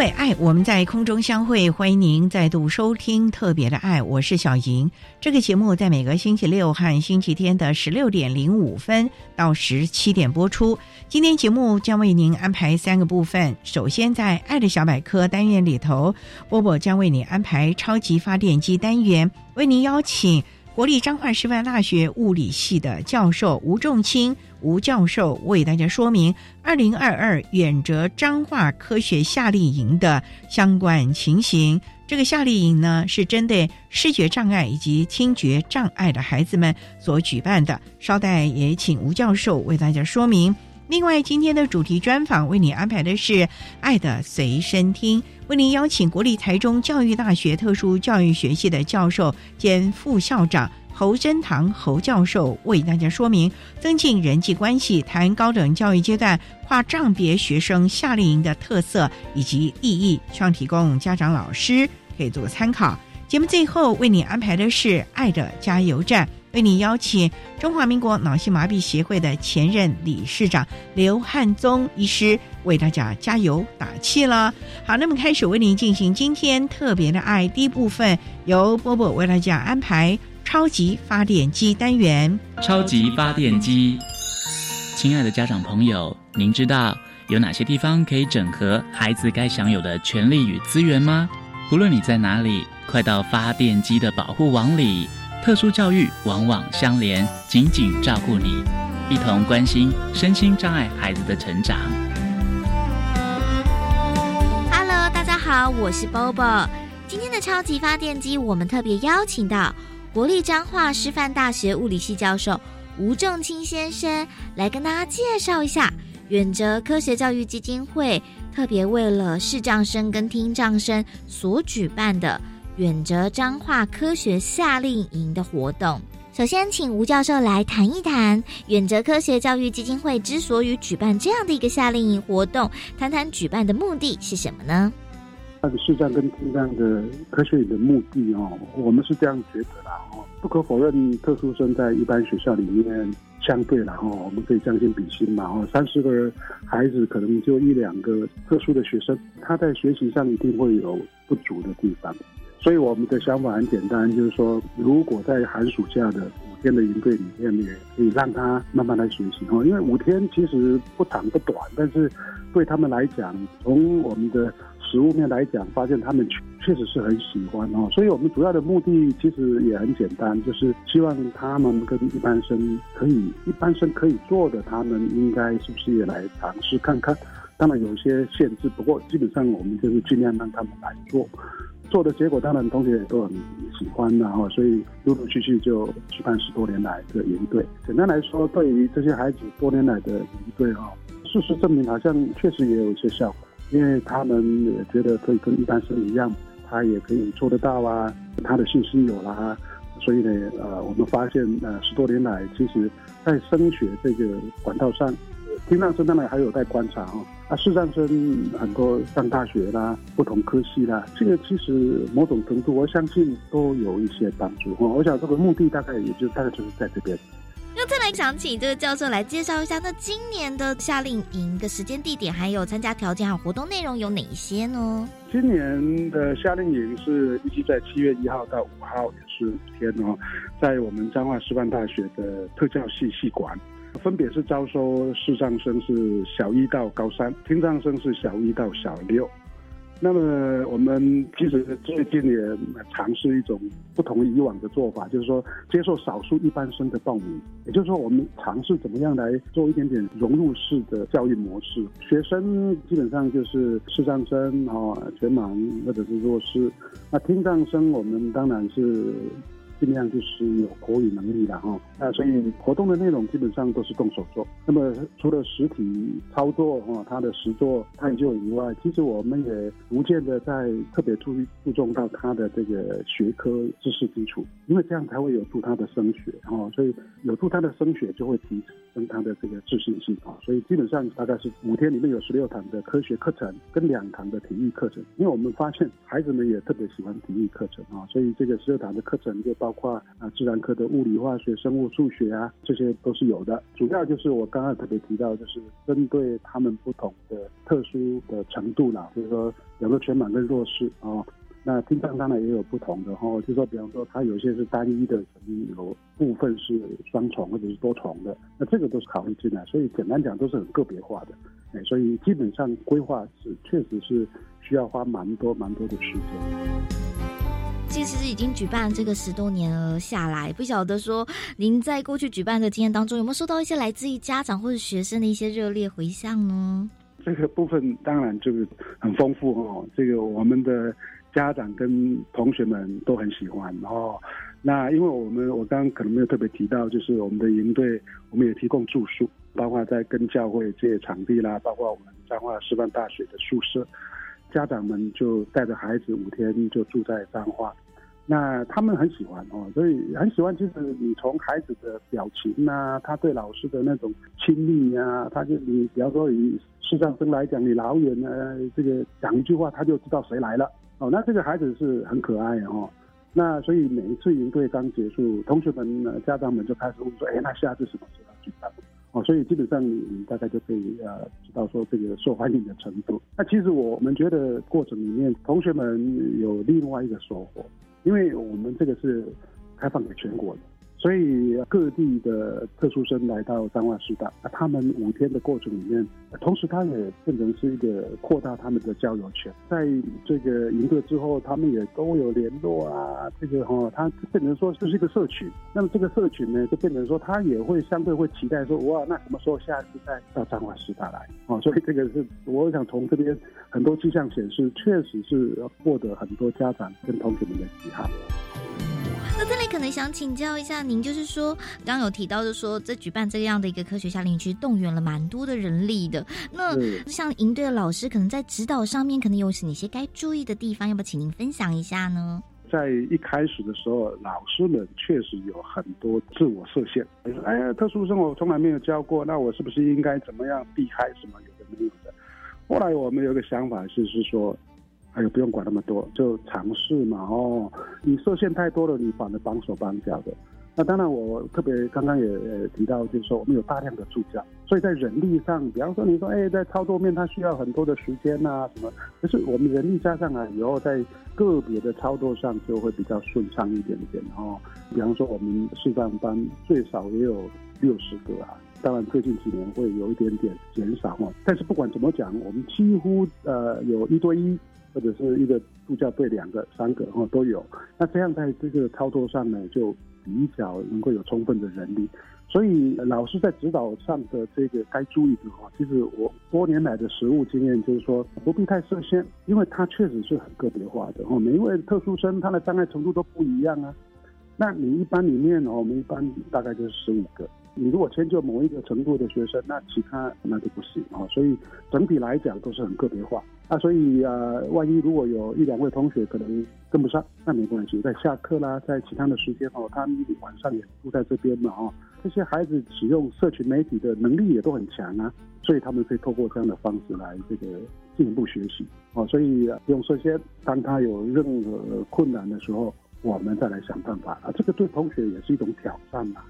为爱，我们在空中相会。欢迎您再度收听《特别的爱》，我是小莹。这个节目在每个星期六和星期天的十六点零五分到十七点播出。今天节目将为您安排三个部分。首先，在“爱的小百科”单元里头，波波将为你安排超级发电机单元，为您邀请国立彰化师范大学物理系的教授吴仲清。吴教授为大家说明二零二二远哲彰化科学夏令营的相关情形。这个夏令营呢，是针对视觉障碍以及听觉障碍的孩子们所举办的。稍待也请吴教授为大家说明。另外，今天的主题专访为你安排的是《爱的随身听》，为您邀请国立台中教育大学特殊教育学系的教授兼副校长。侯真堂侯教授为大家说明增进人际关系，谈高等教育阶段跨障别学生夏令营的特色以及意义，希望提供家长老师可以做个参考。节目最后为你安排的是爱的加油站，为您邀请中华民国脑性麻痹协会的前任理事长刘汉宗医师为大家加油打气了。好，那么开始为您进行今天特别的爱第一部分，由波波为大家安排。超级发电机单元，超级发电机，亲爱的家长朋友，您知道有哪些地方可以整合孩子该享有的权利与资源吗？无论你在哪里，快到发电机的保护网里。特殊教育往往相连，紧紧照顾你，一同关心身心障碍孩子的成长。Hello，大家好，我是 Bobo。今天的超级发电机，我们特别邀请到。国立彰化师范大学物理系教授吴正清先生来跟大家介绍一下远哲科学教育基金会特别为了视障生跟听障生所举办的远哲彰化科学夏令营的活动。首先，请吴教授来谈一谈远哲科学教育基金会之所以举办这样的一个夏令营活动，谈谈举办的目的是什么呢？它的视障跟听障的科学的目的哦，我们是这样觉得啦哦。不可否认，特殊生在一般学校里面相对然后我们可以将心比心嘛哦。三十个孩子可能就一两个特殊的学生，他在学习上一定会有不足的地方。所以我们的想法很简单，就是说，如果在寒暑假的五天的营队里面，也可以让他慢慢来学习哦。因为五天其实不长不短，但是对他们来讲，从我们的食物面来讲，发现他们确确实是很喜欢哦，所以我们主要的目的其实也很简单，就是希望他们跟一般生可以，一般生可以做的，他们应该是不是也来尝试看看？当然有些限制，不过基本上我们就是尽量让他们来做，做的结果当然同学也都很喜欢然后所以陆陆续续就举办十多年来的营队。简单来说，对于这些孩子多年来的营队哈，事实证明好像确实也有一些效果。因为他们也觉得可以跟一般生一样，他也可以做得到啊，他的信心有了，所以呢，呃，我们发现，呃，十多年来，其实，在升学这个管道上，听障生当然还有待观察哦，啊，视障生很多上大学啦，不同科系啦，这个其实某种程度，我相信都有一些帮助我。我想这个目的大概也就大概就是在这边。那再来想请这个教授来介绍一下，那今年的夏令营的时间、地点，还有参加条件，还有活动内容有哪一些呢？今年的夏令营是预计在七月一号到五号，也是五天哦，在我们彰化师范大学的特教系系馆，分别是招收视障生是小一到高三，听障生是小一到小六。那么我们其实最近也尝试一种不同以往的做法，就是说接受少数一般生的报名，也就是说我们尝试怎么样来做一点点融入式的教育模式。学生基本上就是视障生啊，全盲或者是弱视。那听障生我们当然是。尽量就是有口语能力的哈，那所以活动的内容基本上都是动手做。那么除了实体操作哈，他的实作探究以外，其实我们也逐渐的在特别注注重到他的这个学科知识基础，因为这样才会有助他的升学哈，所以有助他的升学就会提升他的这个自信心啊。所以基本上大概是五天里面有十六堂的科学课程跟两堂的体育课程，因为我们发现孩子们也特别喜欢体育课程啊，所以这个十六堂的课程就包。包括啊，自然科的物理、化学、生物、数学啊，这些都是有的。主要就是我刚刚特别提到，就是针对他们不同的特殊的程度啦，就是说有个全盲跟弱视啊，那听障当然也有不同的哈，就说比方说他有些是单一的，可能有部分是双重或者是多重的，那这个都是考虑进来。所以简单讲都是很个别化的，哎，所以基本上规划是确实是需要花蛮多蛮多的时间。其实已经举办这个十多年了下来，不晓得说您在过去举办的经验当中，有没有收到一些来自于家长或者学生的一些热烈回响呢？这个部分当然就是很丰富哦。这个我们的家长跟同学们都很喜欢哦。那因为我们我刚刚可能没有特别提到，就是我们的营队，我们也提供住宿，包括在跟教会这些场地啦，包括我们彰化师范大学的宿舍。家长们就带着孩子五天就住在彰化，那他们很喜欢哦，所以很喜欢。其实你从孩子的表情啊，他对老师的那种亲密啊，他就你比方说以视障生来讲，你老远呢这个讲一句话，他就知道谁来了哦。那这个孩子是很可爱哦。那所以每一次营队刚结束，同学们呢家长们就开始问说：“哎，那下次什么时候举办？”哦，所以基本上你大概就可以呃知道说这个受欢迎的程度。那其实我们觉得过程里面，同学们有另外一个收获，因为我们这个是开放给全国的。所以各地的特殊生来到彰化师大，那他们五天的过程里面，同时他也变成是一个扩大他们的交友圈。在这个营队之后，他们也都有联络啊，这个哈，他变成说这是一个社群。那么这个社群呢，就变成说他也会相对会期待说，哇，那什么时候下次再到彰化师大来？哦，所以这个是我想从这边很多迹象显示，确实是获得很多家长跟同学们的喜好。那这里可能想请教一下您，就是说刚刚有提到，就说在举办这样的一个科学夏令营，其实动员了蛮多的人力的。那像营队的老师，可能在指导上面，可能有哪些该注意的地方？要不要请您分享一下呢？在一开始的时候，老师们确实有很多自我设限，哎呀，特殊生我从来没有教过，那我是不是应该怎么样避开什么有的没有的？后来我们有个想法，就是说。还有不用管那么多，就尝试嘛哦。你设限太多了，你反而绑手绑脚的。那当然，我特别刚刚也提到，就是说我们有大量的助教，所以在人力上，比方说你说哎，在操作面它需要很多的时间呐什么，可是我们人力加上来以后，在个别的操作上就会比较顺畅一点点哦。比方说我们示范班最少也有六十个啊，当然最近几年会有一点点减少哦。但是不管怎么讲，我们几乎呃有一对一。或者是一个助教对两个、三个哈都有，那这样在这个操作上呢，就比较能够有充分的人力。所以老师在指导上的这个该注意的话，其实我多年来的实务经验就是说，不必太设限，因为它确实是很个别化的哦。每一位特殊生他的障碍程度都不一样啊。那你一般里面哦，我们一般大概就是十五个。你如果迁就某一个程度的学生，那其他那就不行啊。所以整体来讲都是很个别化。那所以呃，万一如果有一两位同学可能跟不上，那没关系，在下课啦，在其他的时间哦，他们晚上也住在这边嘛哦。这些孩子使用社群媒体的能力也都很强啊，所以他们可以透过这样的方式来这个进一步学习哦。所以用这些，当他有任何困难的时候，我们再来想办法啊。这个对同学也是一种挑战嘛。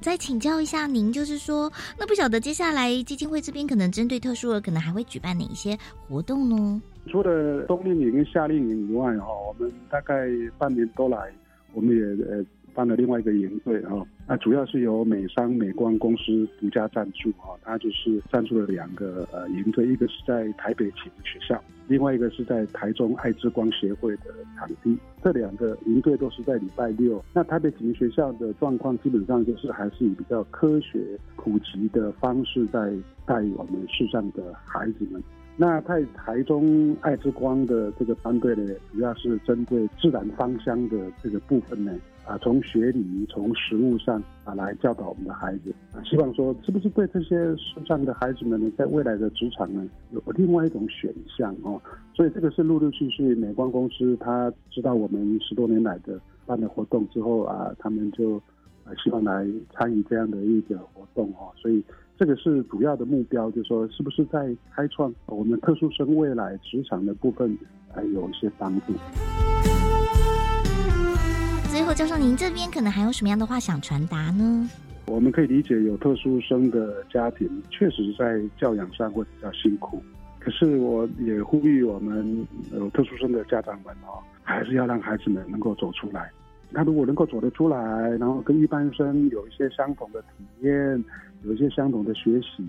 再请教一下您，就是说，那不晓得接下来基金会这边可能针对特殊儿，可能还会举办哪一些活动呢？除了冬令营跟夏令营以外，哈，我们大概半年多来，我们也呃。办了另外一个营队啊，那主要是由美商美光公司独家赞助啊，它就是赞助了两个呃营队，一个是在台北启明学校，另外一个是在台中爱之光协会的场地。这两个营队都是在礼拜六。那台北启明学校的状况基本上就是还是以比较科学普及的方式在带我们市上的孩子们。那在台中爱之光的这个班队呢，主要是针对自然芳香的这个部分呢。啊，从学理、从实物上啊来教导我们的孩子啊，希望说是不是对这些视障的孩子们呢，在未来的职场呢，有另外一种选项哦。所以这个是陆陆续续美光公司他知道我们十多年来的办的活动之后啊，他们就啊希望来参与这样的一个活动哦。所以这个是主要的目标，就是说是不是在开创我们特殊生未来职场的部分啊有一些帮助。最后，教授，您这边可能还有什么样的话想传达呢？我们可以理解，有特殊生的家庭确实在教养上会比较辛苦。可是，我也呼吁我们有特殊生的家长们哦，还是要让孩子们能够走出来。他如果能够走得出来，然后跟一般生有一些相同的体验，有一些相同的学习，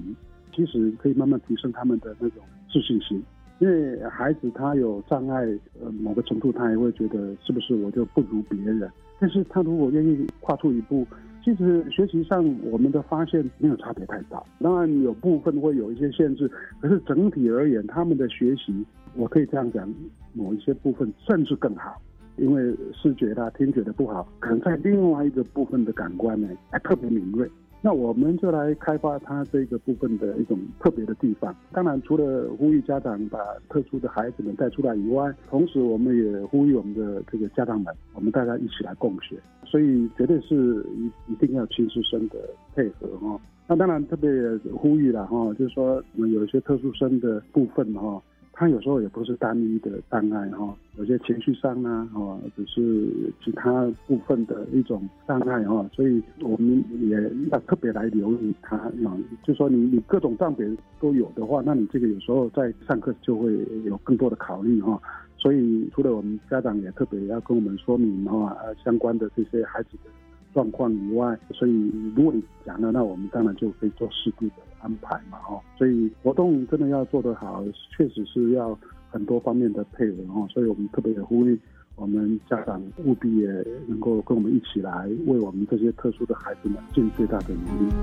其实可以慢慢提升他们的那种自信心。因为孩子他有障碍，呃，某个程度他也会觉得是不是我就不如别人。但是他如果愿意跨出一步，其实学习上我们的发现没有差别太大。当然有部分会有一些限制，可是整体而言，他们的学习我可以这样讲，某一些部分甚至更好。因为视觉啦、听觉的不好，可能在另外一个部分的感官呢还特别敏锐。那我们就来开发它这个部分的一种特别的地方。当然，除了呼吁家长把特殊的孩子们带出来以外，同时我们也呼吁我们的这个家长们，我们大家一起来共学。所以，绝对是一一定要亲师生的配合哈。那当然特别呼吁了哈，就是说我们有一些特殊生的部分哈。他有时候也不是单一的障碍哈，有些情绪上啊，哦，只是其他部分的一种障碍哈，所以我们也要特别来留意他嘛。就说你你各种障别都有的话，那你这个有时候在上课就会有更多的考虑哈。所以除了我们家长也特别要跟我们说明哈，相关的这些孩子的状况以外，所以如果你讲了，那我们当然就可以做适度的。安排嘛，哦，所以活动真的要做得好，确实是要很多方面的配合，哈，所以我们特别也呼吁我们家长务必也能够跟我们一起来，为我们这些特殊的孩子们尽最大的努力。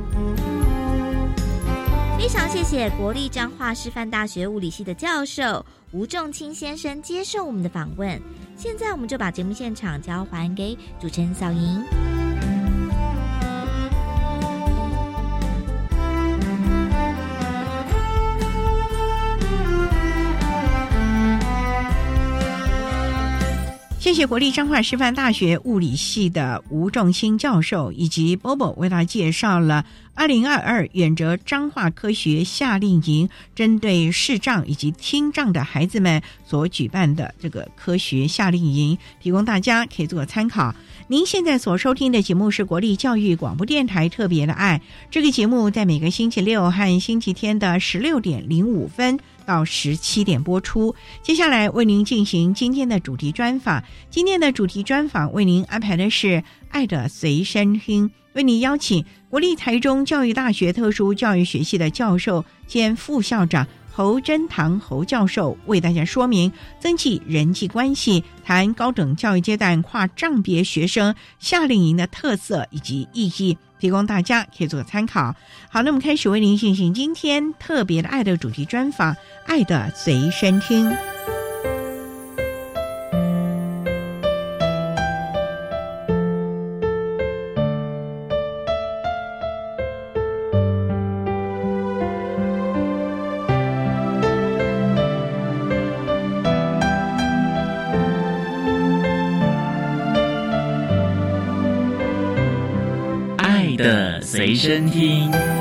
非常谢谢国立彰化师范大学物理系的教授吴仲清先生接受我们的访问，现在我们就把节目现场交还给主持人小莹。谢谢国立彰化师范大学物理系的吴仲兴教授以及波波为大家介绍了二零二二远哲彰化科学夏令营，针对视障以及听障的孩子们所举办的这个科学夏令营，提供大家可以做参考。您现在所收听的节目是国立教育广播电台特别的爱，这个节目在每个星期六和星期天的十六点零五分。到十七点播出。接下来为您进行今天的主题专访。今天的主题专访为您安排的是《爱的随身听》，为您邀请国立台中教育大学特殊教育学系的教授兼副校长侯真堂侯教授，为大家说明增进人际关系，谈高等教育阶段跨障别学生夏令营的特色以及意义。提供大家可以做个参考。好，那我们开始为您进行今天特别的爱的主题专访，《爱的随身听》。身听。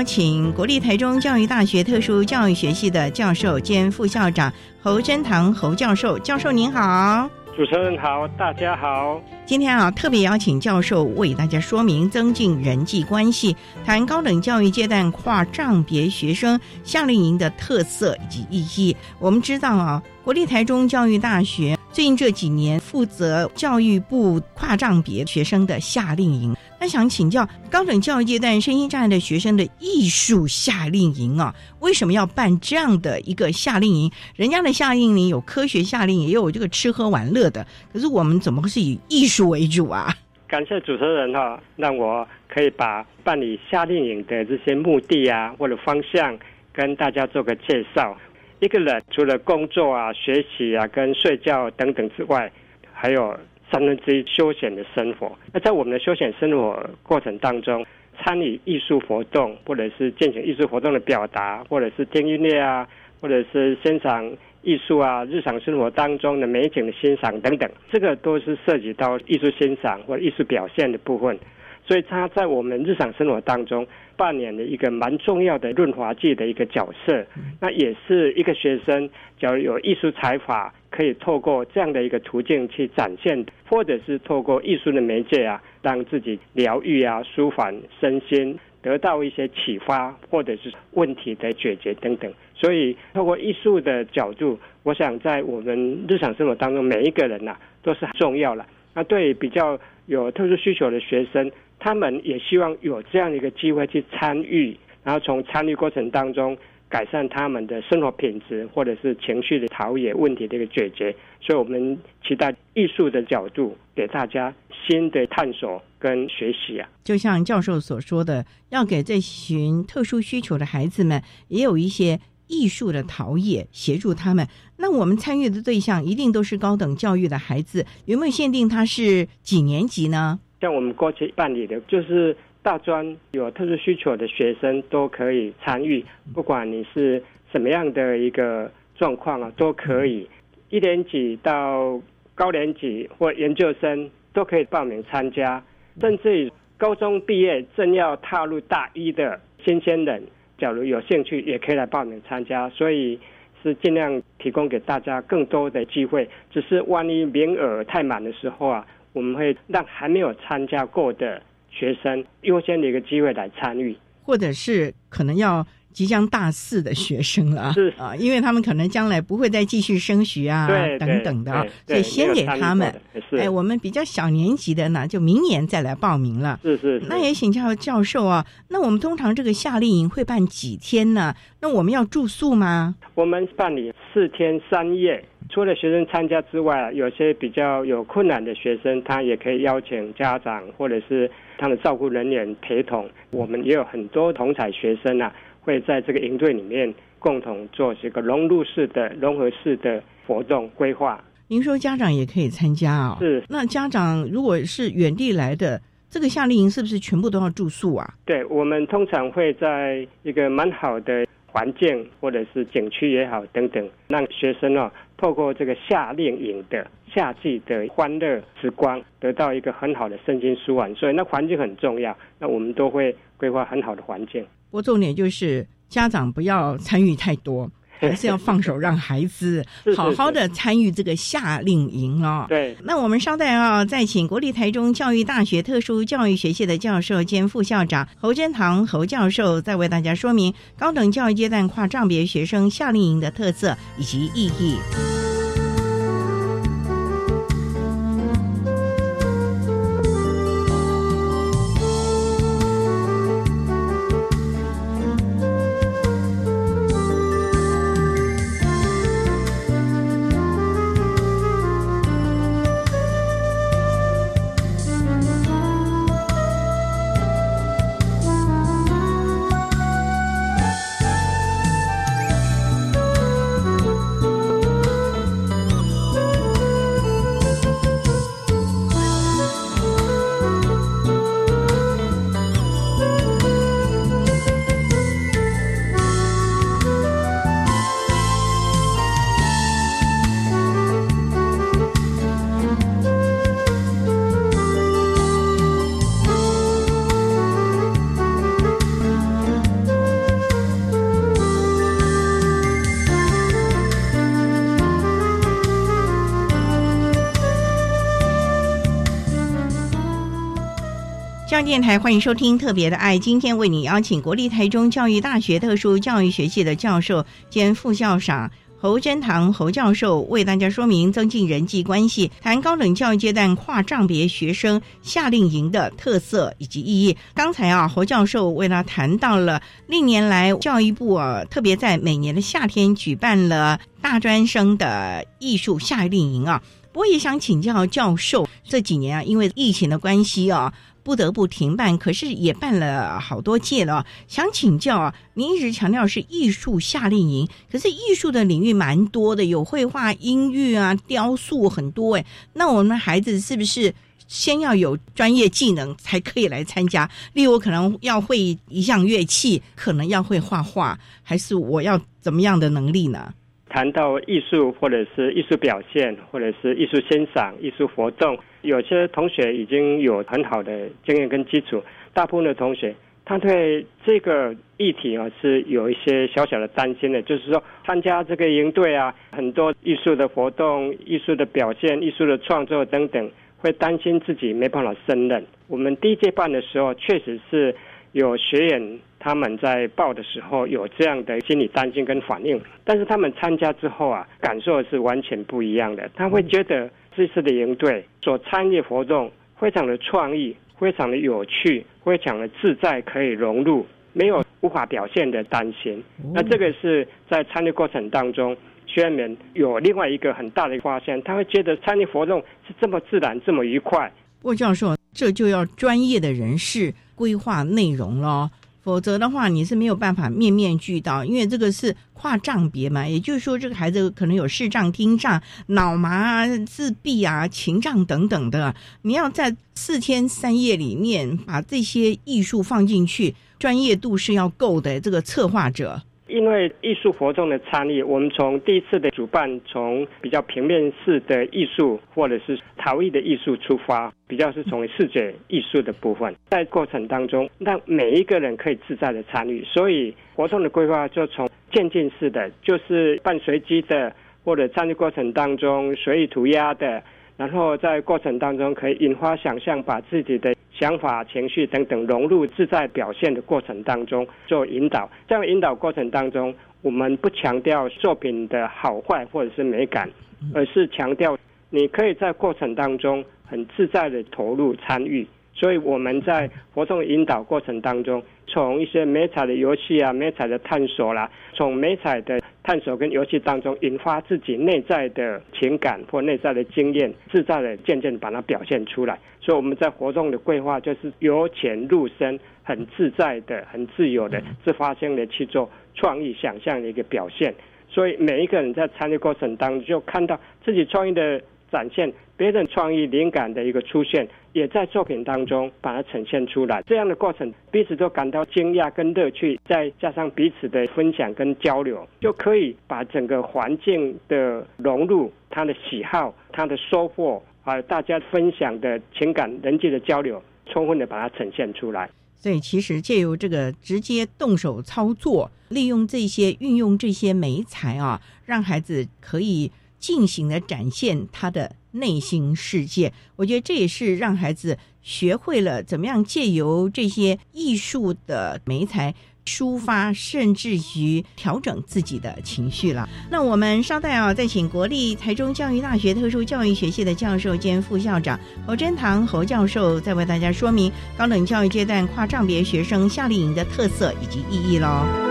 邀请国立台中教育大学特殊教育学系的教授兼副校长侯真堂侯教授，教授您好。主持人好，大家好。今天啊，特别邀请教授为大家说明增进人际关系，谈高等教育阶段跨障别学生夏令营的特色以及意义。我们知道啊，国立台中教育大学最近这几年负责教育部跨障别学生的夏令营。那想请教高等教育阶段身心障碍的学生的艺术夏令营啊，为什么要办这样的一个夏令营？人家的夏令营有科学夏令营，也有这个吃喝玩乐的，可是我们怎么会是以艺术为主啊？感谢主持人哈，让我可以把办理夏令营的这些目的啊或者方向跟大家做个介绍。一个人除了工作啊、学习啊、跟睡觉等等之外，还有。三分之一休闲的生活。那在我们的休闲生活过程当中，参与艺术活动，或者是进行艺术活动的表达，或者是听音乐啊，或者是欣赏艺术啊，日常生活当中的美景的欣赏等等，这个都是涉及到艺术欣赏或艺术表现的部分。所以，他在我们日常生活当中扮演了一个蛮重要的润滑剂的一个角色。那也是一个学生，假如有艺术才华，可以透过这样的一个途径去展现，或者是透过艺术的媒介啊，让自己疗愈啊、舒缓身心，得到一些启发，或者是问题的解决等等。所以，透过艺术的角度，我想在我们日常生活当中，每一个人呐，都是很重要了。那对比较有特殊需求的学生。他们也希望有这样的一个机会去参与，然后从参与过程当中改善他们的生活品质，或者是情绪的陶冶问题的一个解决。所以，我们期待艺术的角度给大家新的探索跟学习啊。就像教授所说的，要给这群特殊需求的孩子们也有一些艺术的陶冶，协助他们。那我们参与的对象一定都是高等教育的孩子，有没有限定他是几年级呢？像我们过去办理的，就是大专有特殊需求的学生都可以参与，不管你是什么样的一个状况啊，都可以。一年级到高年级或研究生都可以报名参加，甚至于高中毕业正要踏入大一的新鲜人，假如有兴趣，也可以来报名参加。所以是尽量提供给大家更多的机会，只是万一名额太满的时候啊。我们会让还没有参加过的学生优先的一个机会来参与，或者是可能要即将大四的学生了，是啊，因为他们可能将来不会再继续升学啊，等等的，所以先给他们。哎，我们比较小年级的呢，就明年再来报名了。是是。那也请教教授啊，那我们通常这个夏令营会办几天呢？那我们要住宿吗？我们办理四天三夜。除了学生参加之外，有些比较有困难的学生，他也可以邀请家长或者是他的照顾人员陪同。我们也有很多同彩学生啊，会在这个营队里面共同做这个融入式的、融合式的活动规划。您说家长也可以参加啊？是。那家长如果是远地来的，这个夏令营是不是全部都要住宿啊？对，我们通常会在一个蛮好的。环境或者是景区也好等等，让学生哦透过这个夏令营的夏季的欢乐时光，得到一个很好的身心舒缓。所以那环境很重要，那我们都会规划很好的环境。不过重点就是家长不要参与太多。还是要放手让孩子好好的参与这个夏令营哦。对，那我们稍待啊，再请国立台中教育大学特殊教育学系的教授兼副校长侯真堂侯教授，再为大家说明高等教育阶段跨障别学生夏令营的特色以及意义。电台，欢迎收听《特别的爱》。今天为你邀请国立台中教育大学特殊教育学系的教授兼副校长侯真堂侯教授，为大家说明增进人际关系，谈高等教育阶段跨障别学生夏令营的特色以及意义。刚才啊，侯教授为他谈到了历年来教育部啊，特别在每年的夏天举办了大专生的艺术夏令营啊。我也想请教教授，这几年啊，因为疫情的关系啊，不得不停办，可是也办了好多届了。想请教啊，您一直强调是艺术夏令营，可是艺术的领域蛮多的，有绘画、音乐啊、雕塑很多哎。那我们孩子是不是先要有专业技能才可以来参加？例如，可能要会一项乐器，可能要会画画，还是我要怎么样的能力呢？谈到艺术，或者是艺术表现，或者是艺术欣赏、艺术活动，有些同学已经有很好的经验跟基础。大部分的同学，他对这个议题啊是有一些小小的担心的，就是说参加这个营队啊，很多艺术的活动、艺术的表现、艺术的创作等等，会担心自己没办法胜任。我们第一届办的时候，确实是有学员。他们在报的时候有这样的心理担心跟反应，但是他们参加之后啊，感受是完全不一样的。他会觉得这次的营队所参与活动非常的创意，非常的有趣，非常的自在，可以融入，没有无法表现的担心。那这个是在参与过程当中，学员们有另外一个很大的发现，他会觉得参与活动是这么自然，这么愉快。郭教授，这就要专业的人士规划内容了。否则的话，你是没有办法面面俱到，因为这个是跨障别嘛。也就是说，这个孩子可能有视障、听障、脑麻、自闭啊、情障等等的。你要在四天三夜里面把这些艺术放进去，专业度是要够的。这个策划者。因为艺术活动的参与，我们从第一次的主办，从比较平面式的艺术或者是陶艺的艺术出发，比较是从视觉艺术的部分，在过程当中让每一个人可以自在的参与，所以活动的规划就从渐进式的，就是半随机的，或者参与过程当中随意涂鸦的。然后在过程当中可以引发想象，把自己的想法、情绪等等融入自在表现的过程当中做引导。这样引导过程当中，我们不强调作品的好坏或者是美感，而是强调你可以在过程当中很自在的投入参与。所以我们在活动引导过程当中，从一些美彩的游戏啊、美彩的探索啦，从美彩的探索跟游戏当中引发自己内在的情感或内在的经验，自在的渐渐把它表现出来。所以我们在活动的规划就是由浅入深，很自在的、很自由的、自发性的去做创意想象的一个表现。所以每一个人在参与过程当中，就看到自己创意的展现。别人创意灵感的一个出现，也在作品当中把它呈现出来。这样的过程，彼此都感到惊讶跟乐趣，再加上彼此的分享跟交流，就可以把整个环境的融入、他的喜好、他的收获，还有大家分享的情感、人际的交流，充分的把它呈现出来。所以，其实借由这个直接动手操作，利用这些运用这些美材啊，让孩子可以尽情的展现他的。内心世界，我觉得这也是让孩子学会了怎么样借由这些艺术的媒材抒发，甚至于调整自己的情绪了。那我们稍待啊，再请国立台中教育大学特殊教育学系的教授兼副校长侯真堂侯教授，再为大家说明高等教育阶段跨障别学生夏令营的特色以及意义喽。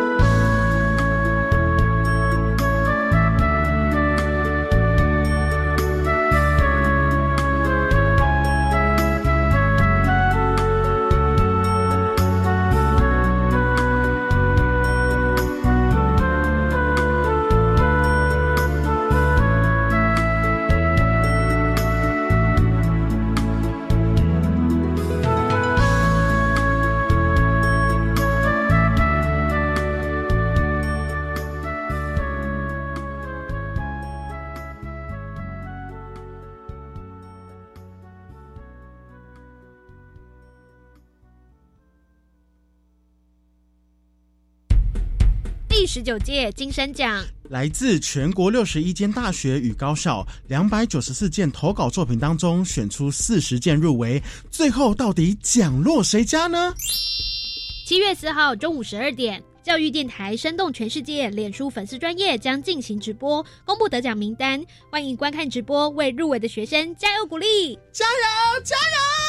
九届金声奖。来自全国六十一间大学与高校，两百九十四件投稿作品当中，选出四十件入围。最后到底奖落谁家呢？七月四号中午十二点，教育电台生动全世界脸书粉丝专业将进行直播，公布得奖名单。欢迎观看直播，为入围的学生加油鼓励，加油加油！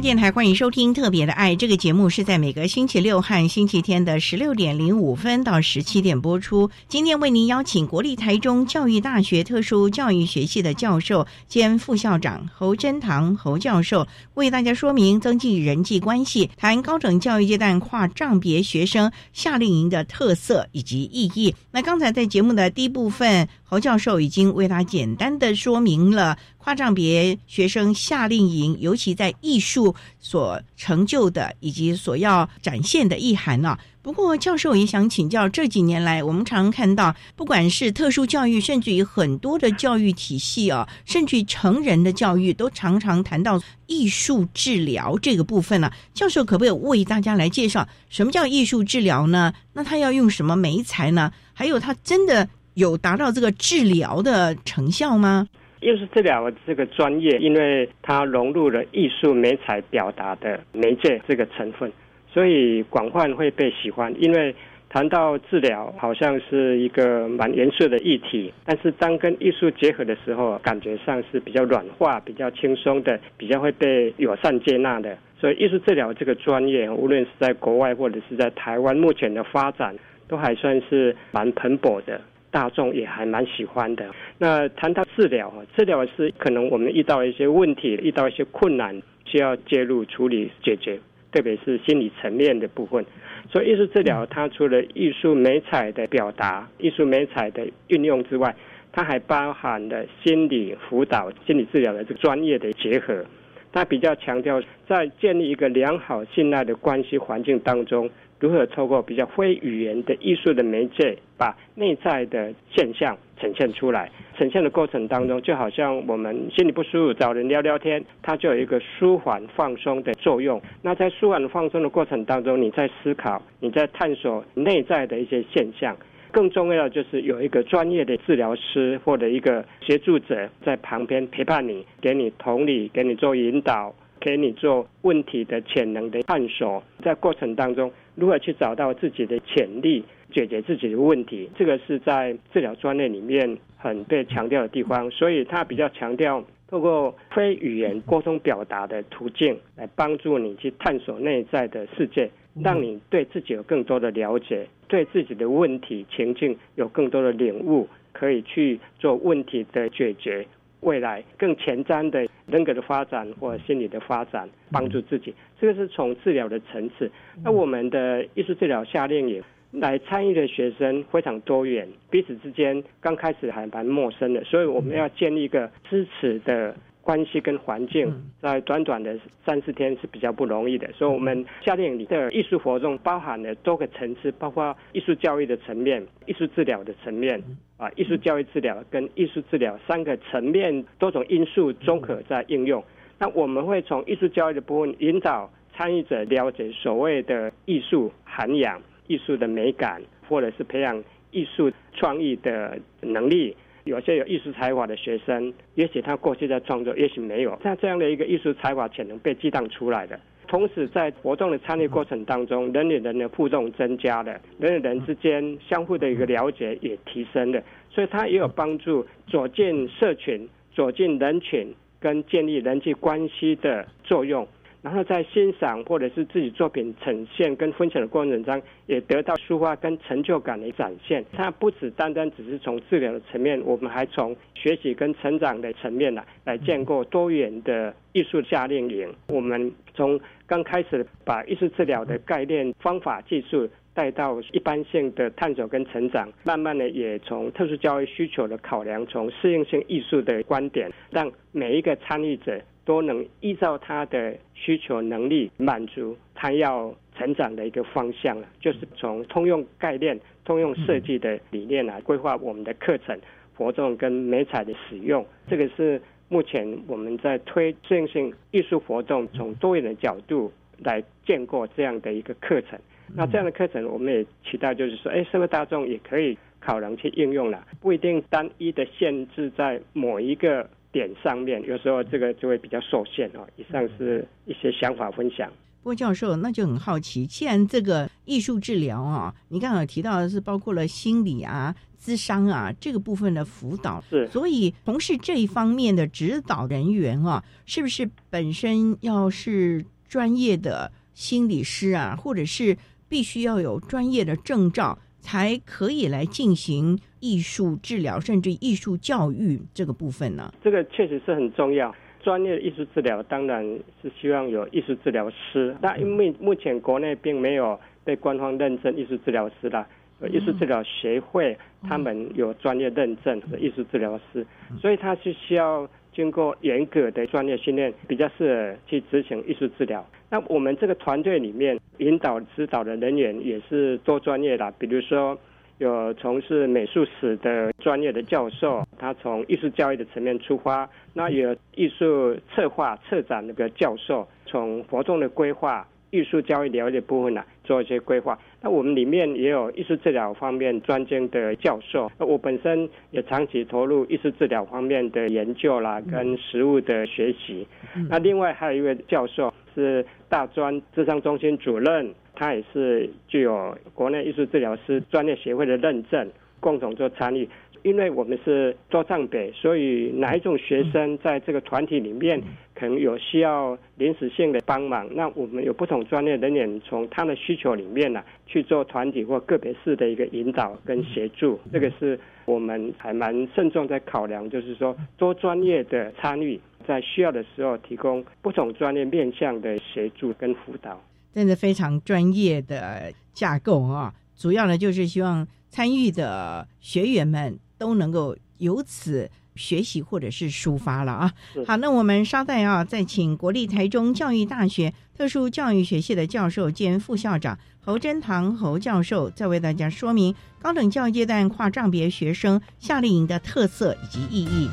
电台欢迎收听《特别的爱》这个节目，是在每个星期六和星期天的十六点零五分到十七点播出。今天为您邀请国立台中教育大学特殊教育学系的教授兼副校长侯真堂侯教授，为大家说明增进人际关系，谈高等教育阶段跨障别学生夏令营的特色以及意义。那刚才在节目的第一部分，侯教授已经为他简单的说明了。跨障别学生夏令营，尤其在艺术所成就的以及所要展现的意涵呢。不过，教授也想请教，这几年来，我们常看到，不管是特殊教育，甚至于很多的教育体系啊，甚至成人的教育，都常常谈到艺术治疗这个部分呢。教授可不可以为大家来介绍什么叫艺术治疗呢？那他要用什么媒材呢？还有，他真的有达到这个治疗的成效吗？艺术治疗这个专业，因为它融入了艺术美彩表达的媒介这个成分，所以广泛会被喜欢。因为谈到治疗，好像是一个蛮严肃的议题，但是当跟艺术结合的时候，感觉上是比较软化、比较轻松的，比较会被友善接纳的。所以艺术治疗这个专业，无论是在国外或者是在台湾，目前的发展都还算是蛮蓬勃的。大众也还蛮喜欢的。那谈到治疗啊，治疗是可能我们遇到一些问题，遇到一些困难，需要介入处理解决，特别是心理层面的部分。所以艺术治疗它除了艺术美彩的表达、艺术美彩的运用之外，它还包含了心理辅导、心理治疗的这个专业的结合。它比较强调在建立一个良好信赖的关系环境当中。如何透过比较非语言的艺术的媒介，把内在的现象呈现出来？呈现的过程当中，就好像我们心里不舒服，找人聊聊天，它就有一个舒缓放松的作用。那在舒缓放松的过程当中，你在思考，你在探索内在的一些现象。更重要的就是有一个专业的治疗师或者一个协助者在旁边陪伴你，给你同理，给你做引导。给你做问题的潜能的探索，在过程当中，如何去找到自己的潜力，解决自己的问题，这个是在治疗专业里面很被强调的地方。所以，他比较强调透过非语言沟通表达的途径，来帮助你去探索内在的世界，让你对自己有更多的了解，对自己的问题情境有更多的领悟，可以去做问题的解决。未来更前瞻的人格的发展或心理的发展，帮助自己。这个是从治疗的层次。那我们的艺术治疗夏令营来参与的学生非常多元，彼此之间刚开始还蛮陌生的，所以我们要建立一个支持的。关系跟环境在短短的三四天是比较不容易的，所以，我们夏令营里的艺术活动包含了多个层次，包括艺术教育的层面、艺术治疗的层面啊，艺术教育治疗跟艺术治疗三个层面多种因素综合在应用。那我们会从艺术教育的部分引导参与者了解所谓的艺术涵养、艺术的美感，或者是培养艺术创意的能力。有些有艺术才华的学生，也许他过去在创作，也许没有。像这样的一个艺术才华潜能被激荡出来的，同时在活动的参与过程当中，人与人的互动增加了，人与人之间相互的一个了解也提升了，所以它也有帮助走进社群、走进人群跟建立人际关系的作用。然后在欣赏或者是自己作品呈现跟分享的过程中，也得到抒发跟成就感的展现。它不只单单只是从治疗的层面，我们还从学习跟成长的层面呢，来建构多元的艺术夏令营。我们从刚开始把艺术治疗的概念、方法、技术带到一般性的探索跟成长，慢慢的也从特殊教育需求的考量，从适应性艺术的观点，让每一个参与者。都能依照他的需求能力满足他要成长的一个方向了，就是从通用概念、通用设计的理念来规划我们的课程活动跟美彩的使用。这个是目前我们在推适应性艺术活动，从多元的角度来建构这样的一个课程。那这样的课程，我们也期待就是说，哎，社会大众也可以考量去应用了，不一定单一的限制在某一个。点上面有时候这个就会比较受限哦。以上是一些想法分享。郭教授，那就很好奇，既然这个艺术治疗啊，你刚刚提到的是包括了心理啊、智商啊这个部分的辅导，是，所以从事这一方面的指导人员啊，是不是本身要是专业的心理师啊，或者是必须要有专业的证照？才可以来进行艺术治疗，甚至艺术教育这个部分呢？这个确实是很重要。专业艺术治疗当然是希望有艺术治疗师，那因为目前国内并没有被官方认证艺术治疗师的，艺术治疗协会他们有专业认证的艺术治疗师，所以他是需要经过严格的专业训练，比较适合去执行艺术治疗。那我们这个团队里面，引导指导的人员也是多专业的，比如说有从事美术史的专业的教授，他从艺术教育的层面出发；那有艺术策划策展那个教授，从活动的规划、艺术教育了解部分呢做一些规划。那我们里面也有艺术治疗方面专精的教授，我本身也长期投入艺术治疗方面的研究啦，跟实务的学习。那另外还有一位教授。是大专智商中心主任，他也是具有国内艺术治疗师专业协会的认证，共同做参与。因为我们是做藏北，所以哪一种学生在这个团体里面可能有需要临时性的帮忙，那我们有不同专业人员从他的需求里面呢去做团体或个别式的一个引导跟协助。这个是我们还蛮慎重在考量，就是说多专业的参与。在需要的时候，提供不同专业面向的协助跟辅导，真的非常专业的架构啊！主要呢，就是希望参与的学员们都能够由此学习或者是抒发了啊！好，那我们稍待啊，再请国立台中教育大学特殊教育学系的教授兼副校长侯真堂侯教授，再为大家说明高等教育阶段跨障别学生夏令营的特色以及意义。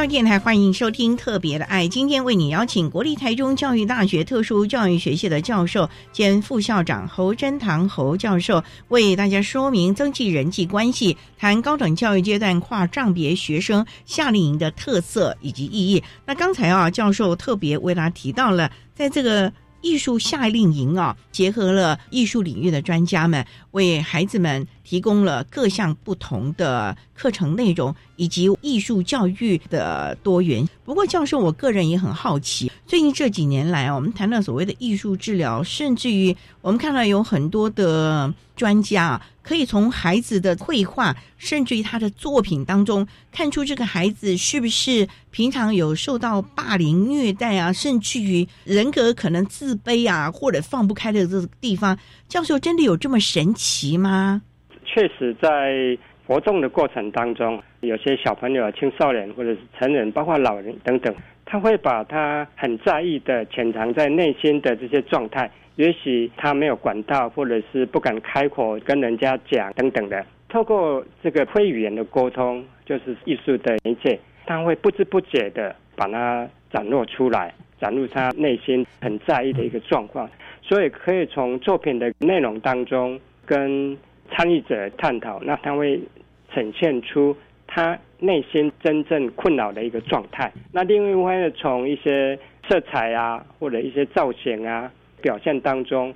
教育电台欢迎收听《特别的爱》，今天为你邀请国立台中教育大学特殊教育学系的教授兼副校长侯真堂侯教授，为大家说明增进人际关系，谈高等教育阶段跨障别学生夏令营的特色以及意义。那刚才啊，教授特别为大家提到了，在这个。艺术夏令营啊，结合了艺术领域的专家们，为孩子们提供了各项不同的课程内容以及艺术教育的多元。不过，教授，我个人也很好奇，最近这几年来啊，我们谈到所谓的艺术治疗，甚至于我们看到有很多的专家啊。可以从孩子的绘画，甚至于他的作品当中，看出这个孩子是不是平常有受到霸凌、虐待啊，甚至于人格可能自卑啊，或者放不开的这地方。教授真的有这么神奇吗？确实，在活动的过程当中，有些小朋友、青少年或者是成人，包括老人等等，他会把他很在意的、潜藏在内心的这些状态。也许他没有管道，或者是不敢开口跟人家讲等等的。透过这个非语言的沟通，就是艺术的媒介，他会不知不觉的把它展露出来，展露他内心很在意的一个状况。所以可以从作品的内容当中跟参与者探讨，那他会呈现出他内心真正困扰的一个状态。那另外一方面，从一些色彩啊，或者一些造型啊。表现当中，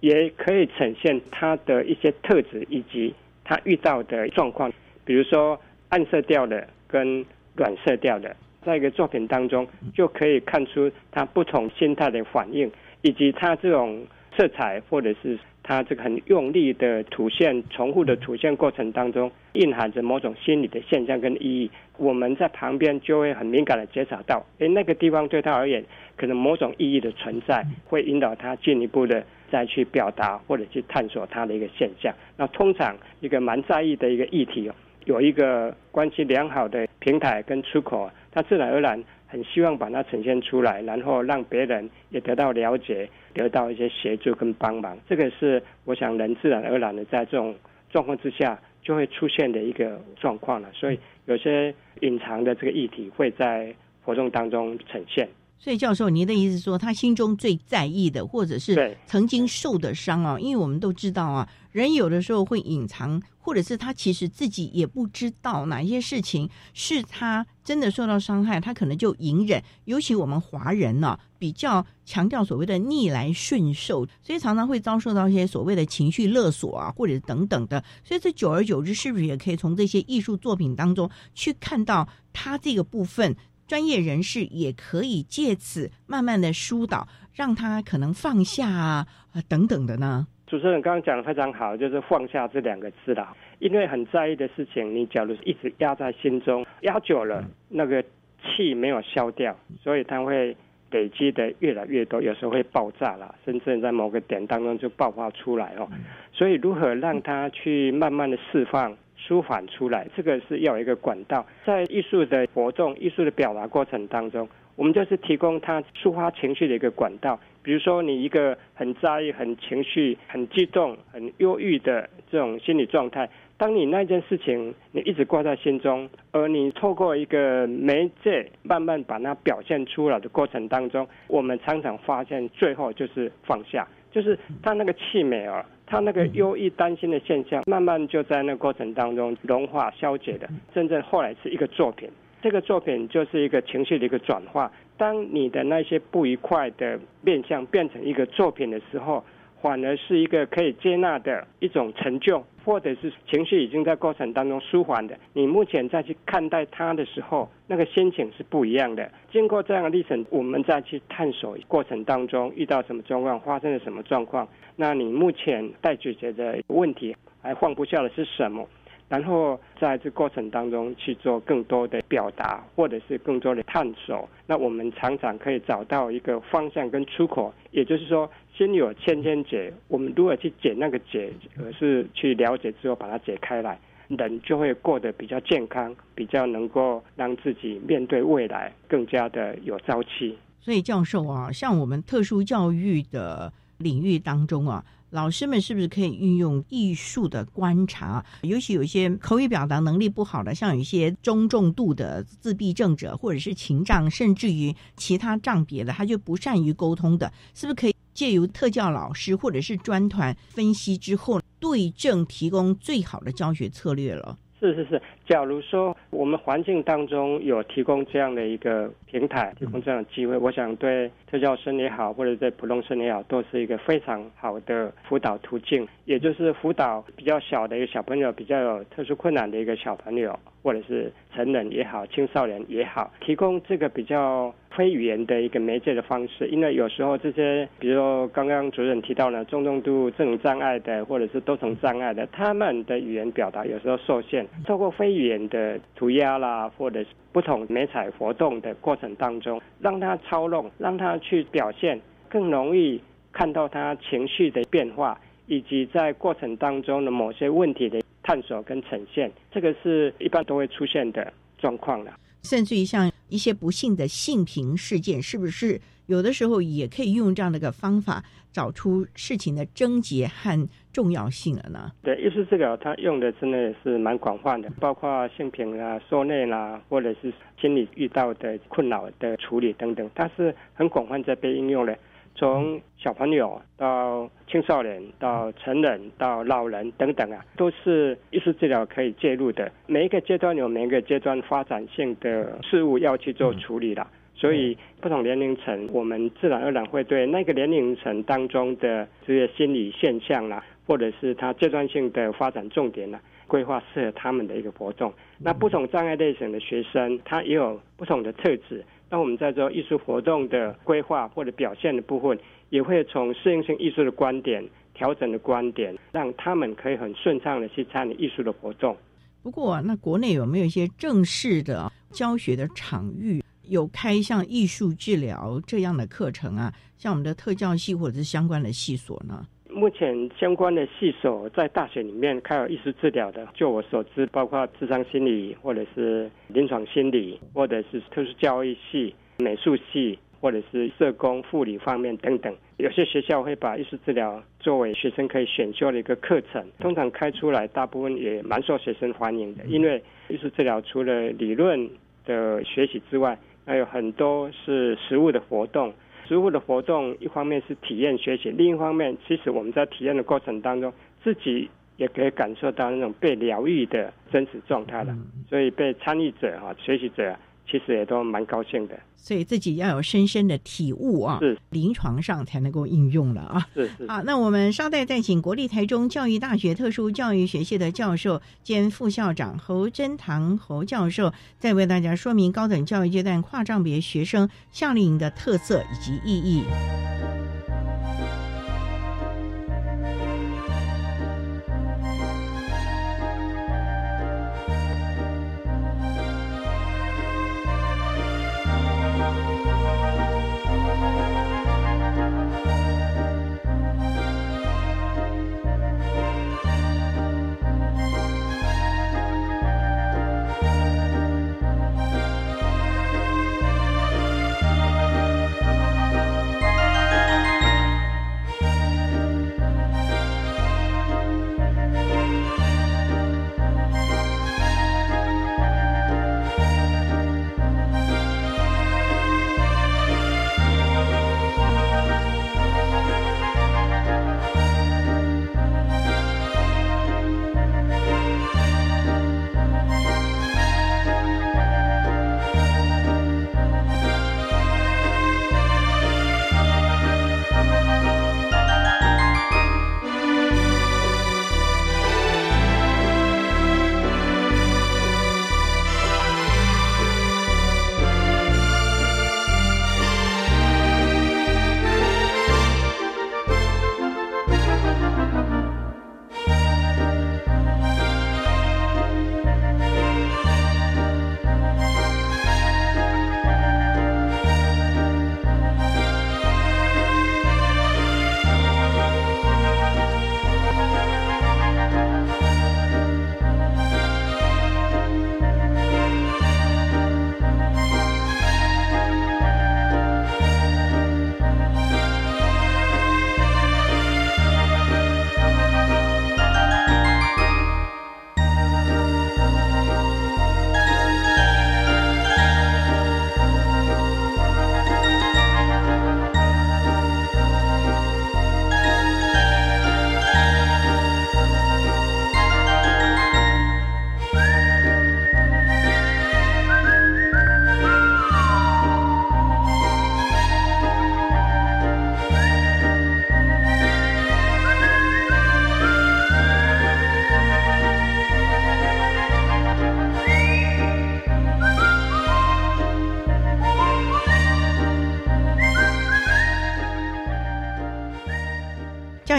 也可以呈现他的一些特质以及他遇到的状况，比如说暗色调的跟暖色调的，在一个作品当中就可以看出他不同心态的反应，以及他这种色彩或者是他这个很用力的吐线、重复的吐线过程当中，蕴含着某种心理的现象跟意义。我们在旁边就会很敏感的觉察到，哎，那个地方对他而言。可能某种意义的存在，会引导他进一步的再去表达或者去探索他的一个现象。那通常一个蛮在意的一个议题，有一个关系良好的平台跟出口，他自然而然很希望把它呈现出来，然后让别人也得到了解，得到一些协助跟帮忙。这个是我想人自然而然的在这种状况之下就会出现的一个状况了。所以有些隐藏的这个议题会在活动当中呈现。所以，教授，您的意思说，他心中最在意的，或者是曾经受的伤啊？因为我们都知道啊，人有的时候会隐藏，或者是他其实自己也不知道哪些事情是他真的受到伤害，他可能就隐忍。尤其我们华人呢，比较强调所谓的逆来顺受，所以常常会遭受到一些所谓的情绪勒索啊，或者等等的。所以，这久而久之，是不是也可以从这些艺术作品当中去看到他这个部分？专业人士也可以借此慢慢的疏导，让他可能放下啊等等的呢。主持人刚刚讲的非常好，就是放下这两个字啦。因为很在意的事情，你假如一直压在心中，压久了，那个气没有消掉，所以它会累积的越来越多，有时候会爆炸了，甚至在某个点当中就爆发出来哦。所以如何让它去慢慢的释放？舒缓出来，这个是要一个管道。在艺术的活动、艺术的表达过程当中，我们就是提供他抒发情绪的一个管道。比如说，你一个很在意、很情绪、很激动、很忧郁的这种心理状态，当你那件事情你一直挂在心中，而你透过一个媒介慢慢把它表现出来的过程当中，我们常常发现最后就是放下，就是他那个气美啊。他那个忧郁、担心的现象，慢慢就在那过程当中融化、消解的。真正后来是一个作品，这个作品就是一个情绪的一个转化。当你的那些不愉快的面相变成一个作品的时候。反而是一个可以接纳的一种成就，或者是情绪已经在过程当中舒缓的。你目前再去看待它的时候，那个心情是不一样的。经过这样的历程，我们再去探索过程当中遇到什么状况，发生了什么状况，那你目前待解决的问题还放不下的是什么？然后在这过程当中去做更多的表达，或者是更多的探索，那我们常常可以找到一个方向跟出口。也就是说，心里有千千结，我们如何去解那个结，而是去了解之后把它解开来，人就会过得比较健康，比较能够让自己面对未来更加的有朝气。所以，教授啊，像我们特殊教育的。领域当中啊，老师们是不是可以运用艺术的观察？尤其有一些口语表达能力不好的，像有一些中重度的自闭症者，或者是情障，甚至于其他障别的，他就不善于沟通的，是不是可以借由特教老师或者是专团分析之后，对症提供最好的教学策略了？是是是，假如说我们环境当中有提供这样的一个平台，提供这样的机会，我想对特教生也好，或者对普通生也好，都是一个非常好的辅导途径。也就是辅导比较小的一个小朋友，比较有特殊困难的一个小朋友，或者是成人也好，青少年也好，提供这个比较非语言的一个媒介的方式。因为有时候这些，比如刚刚主任提到呢，中重度这种障碍的，或者是多重障碍的，他们的语言表达有时候受限，透过非语言的涂鸦啦，或者是不同美彩活动的过程当中，让他操弄，让他去表现，更容易看到他情绪的变化。以及在过程当中的某些问题的探索跟呈现，这个是一般都会出现的状况了。甚至于像一些不幸的性平事件，是不是有的时候也可以用这样的一个方法找出事情的症结和重要性了呢？对，艺术治疗它用的真的是蛮广泛的，包括性平啊、受内啦，或者是心理遇到的困扰的处理等等，它是很广泛在被应用的。从小朋友到青少年，到成人，到老人等等啊，都是艺术治疗可以介入的。每一个阶段有每一个阶段发展性的事物要去做处理了，所以不同年龄层，我们自然而然会对那个年龄层当中的这些心理现象啦，或者是他阶段性的发展重点呢，规划适合他们的一个活动。那不同障碍类型的学生，他也有不同的特质。那我们在做艺术活动的规划或者表现的部分，也会从适应性艺术的观点、调整的观点，让他们可以很顺畅的去参与艺术的活动。不过，那国内有没有一些正式的教学的场域，有开像艺术治疗这样的课程啊？像我们的特教系或者是相关的系所呢？目前相关的系所在大学里面开有艺术治疗的，就我所知，包括智商心理，或者是临床心理，或者是特殊教育系、美术系，或者是社工、护理方面等等。有些学校会把艺术治疗作为学生可以选修的一个课程，通常开出来，大部分也蛮受学生欢迎的。因为艺术治疗除了理论的学习之外，还有很多是实物的活动。实物的活动，一方面是体验学习，另一方面，其实我们在体验的过程当中，自己也可以感受到那种被疗愈的真实状态了。所以，被参与者哈，学习者。其实也都蛮高兴的，所以自己要有深深的体悟啊，是临床上才能够应用了啊。是是。好，那我们稍待再请国立台中教育大学特殊教育学系的教授兼副校长侯珍堂侯教授，再为大家说明高等教育阶段跨障别学生夏令营的特色以及意义。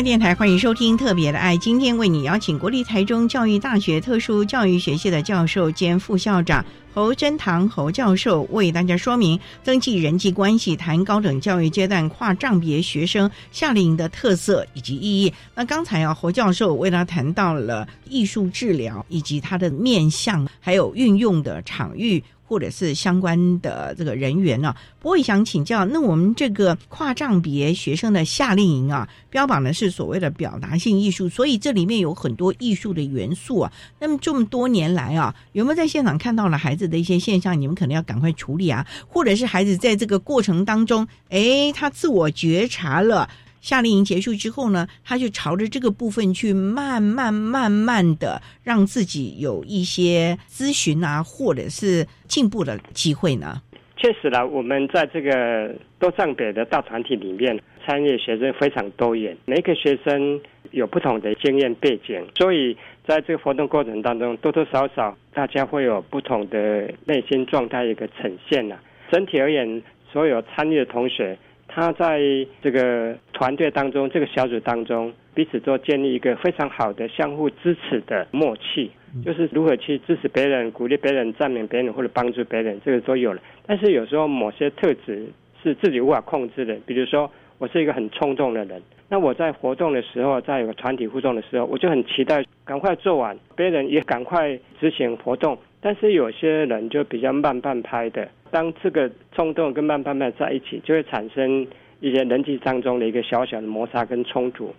电台欢迎收听《特别的爱》，今天为你邀请国立台中教育大学特殊教育学系的教授兼副校长侯真堂侯教授，为大家说明增进人际关系，谈高等教育阶段跨障别学生夏令营的特色以及意义。那刚才啊，侯教授为他谈到了艺术治疗以及它的面向，还有运用的场域。或者是相关的这个人员呢？不过也想请教，那我们这个跨障别学生的夏令营啊，标榜的是所谓的表达性艺术，所以这里面有很多艺术的元素啊。那么这么多年来啊，有没有在现场看到了孩子的一些现象？你们可能要赶快处理啊，或者是孩子在这个过程当中，哎，他自我觉察了。夏令营结束之后呢，他就朝着这个部分去慢慢慢慢的让自己有一些咨询啊，或者是进步的机会呢。确实了，我们在这个多藏北的大团体里面，参与学生非常多元，每个学生有不同的经验背景，所以在这个活动过程当中，多多少少大家会有不同的内心状态一个呈现呢。整体而言，所有参与的同学。他在这个团队当中，这个小组当中，彼此都建立一个非常好的相互支持的默契，就是如何去支持别人、鼓励别人、赞美别人或者帮助别人，这个都有了。但是有时候某些特质是自己无法控制的，比如说我是一个很冲动的人，那我在活动的时候，在有个团体互动的时候，我就很期待赶快做完，别人也赶快执行活动。但是有些人就比较慢半拍的，当这个冲动跟慢半拍在一起，就会产生一些人际当中的一个小小的摩擦跟冲突，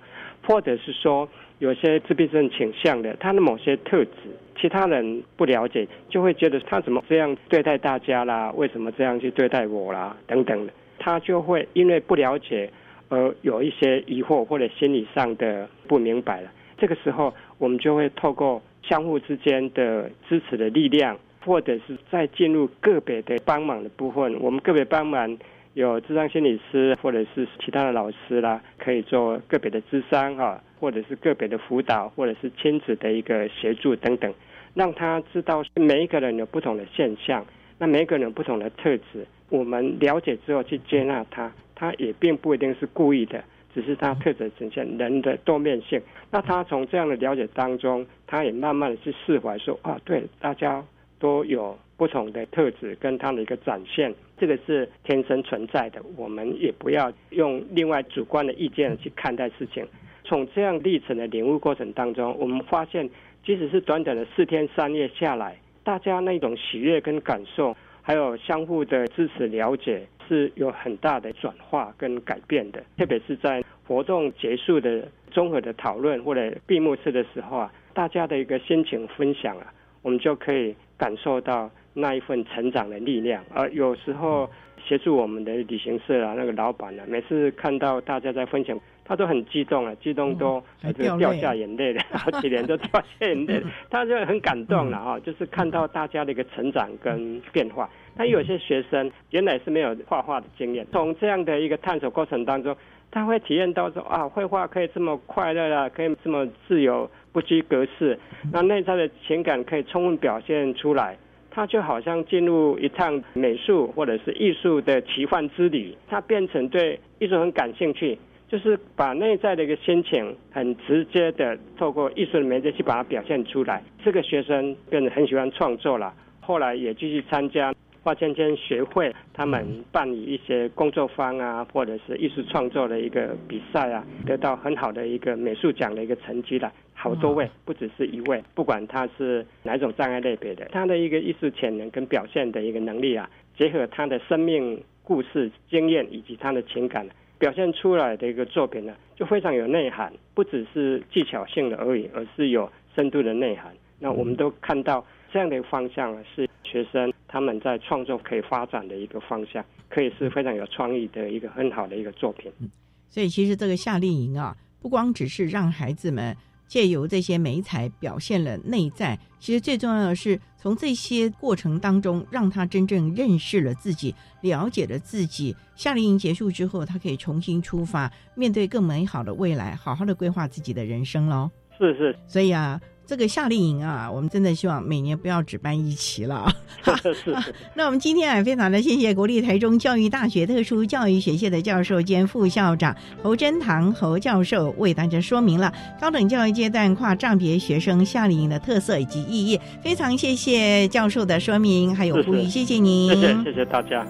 或者是说有些自闭症倾向的，他的某些特质，其他人不了解，就会觉得他怎么这样对待大家啦，为什么这样去对待我啦，等等的，他就会因为不了解而有一些疑惑或者心理上的不明白了。这个时候，我们就会透过。相互之间的支持的力量，或者是在进入个别的帮忙的部分，我们个别帮忙有智商心理师或者是其他的老师啦，可以做个别的智商哈，或者是个别的辅导，或者是亲子的一个协助等等，让他知道每一个人有不同的现象，那每一个人有不同的特质，我们了解之后去接纳他，他也并不一定是故意的。只是他特质呈现人的多面性，那他从这样的了解当中，他也慢慢的去释怀，说啊，对，大家都有不同的特质跟他的一个展现，这个是天生存在的，我们也不要用另外主观的意见去看待事情。从这样历程的领悟过程当中，我们发现，即使是短短的四天三夜下来，大家那种喜悦跟感受，还有相互的支持了解。是有很大的转化跟改变的，特别是在活动结束的综合的讨论或者闭幕式的时候啊，大家的一个心情分享啊，我们就可以感受到那一份成长的力量。而有时候协助我们的旅行社啊，那个老板呢，每次看到大家在分享。他都很激动啊，激动都掉下眼泪了，好几年都掉下眼泪，他就很感动了啊，就是看到大家的一个成长跟变化。但有些学生原来是没有画画的经验，从这样的一个探索过程当中，他会体验到说啊，绘画可以这么快乐啊，可以这么自由不拘格式，那内在的情感可以充分表现出来，他就好像进入一趟美术或者是艺术的奇幻之旅，他变成对艺术很感兴趣。就是把内在的一个心情很直接的透过艺术的媒介去把它表现出来。这个学生变得很喜欢创作了，后来也继续参加画圈圈学会，他们办理一些工作坊啊，或者是艺术创作的一个比赛啊，得到很好的一个美术奖的一个成绩了。好多位，不只是一位，不管他是哪种障碍类别的，他的一个艺术潜能跟表现的一个能力啊，结合他的生命故事经验以及他的情感。表现出来的一个作品呢，就非常有内涵，不只是技巧性的而已，而是有深度的内涵。那我们都看到这样的一个方向是学生他们在创作可以发展的一个方向，可以是非常有创意的一个很好的一个作品。所以，其实这个夏令营啊，不光只是让孩子们。借由这些美彩表现了内在，其实最重要的是从这些过程当中，让他真正认识了自己，了解了自己。夏令营结束之后，他可以重新出发，面对更美好的未来，好好的规划自己的人生喽。是是，所以啊。这个夏令营啊，我们真的希望每年不要只办一期了。是。那我们今天啊，非常的谢谢国立台中教育大学特殊教育学系的教授兼副校长侯真堂侯教授为大家说明了高等教育阶段跨障别学生夏令营的特色以及意义。非常谢谢教授的说明，还有呼吁，谢谢您，谢谢谢谢大家。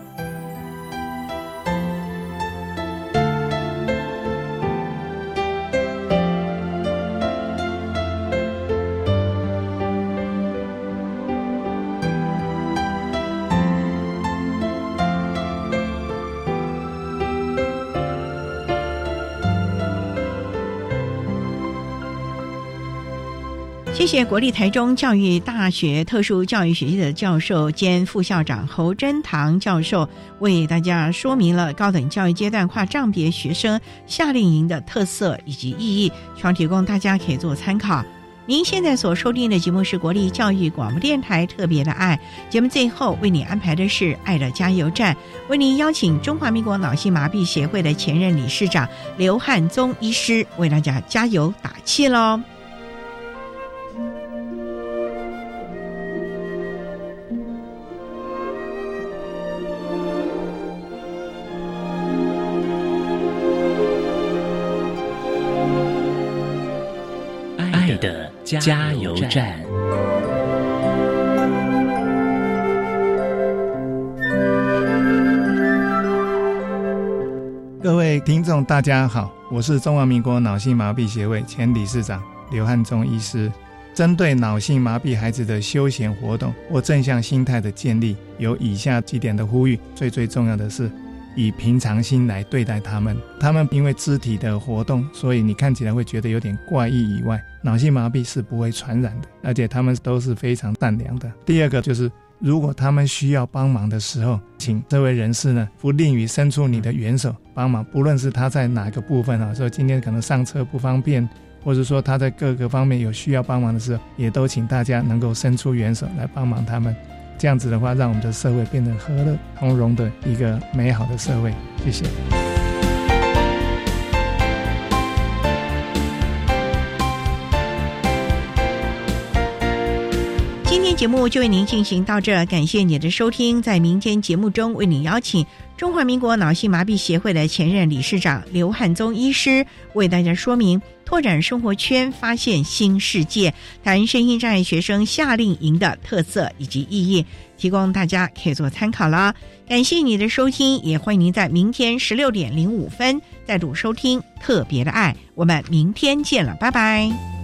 谢国立台中教育大学特殊教育学系的教授兼副校长侯真堂教授为大家说明了高等教育阶段跨障别学生夏令营的特色以及意义，希望提供大家可以做参考。您现在所收听的节目是国立教育广播电台特别的爱节目，最后为你安排的是爱的加油站，为您邀请中华民国脑性麻痹协会的前任理事长刘汉宗医师为大家加油打气喽。加油站。各位听众，大家好，我是中华民国脑性麻痹协会前理事长刘汉忠医师。针对脑性麻痹孩子的休闲活动或正向心态的建立，有以下几点的呼吁。最最重要的是。以平常心来对待他们。他们因为肢体的活动，所以你看起来会觉得有点怪异。以外，脑性麻痹是不会传染的，而且他们都是非常善良的。第二个就是，如果他们需要帮忙的时候，请这位人士呢不吝于伸出你的援手帮忙，不论是他在哪个部分啊，说今天可能上车不方便，或者说他在各个方面有需要帮忙的时候，也都请大家能够伸出援手来帮忙他们。这样子的话，让我们的社会变得和乐同融的一个美好的社会。谢谢。节目就为您进行到这，感谢你的收听。在明天节目中，为您邀请中华民国脑性麻痹协会的前任理事长刘汉宗医师为大家说明。拓展生活圈，发现新世界。谈身心障碍学生夏令营的特色以及意义，提供大家可以做参考了。感谢你的收听，也欢迎您在明天十六点零五分再度收听《特别的爱》。我们明天见了，拜拜。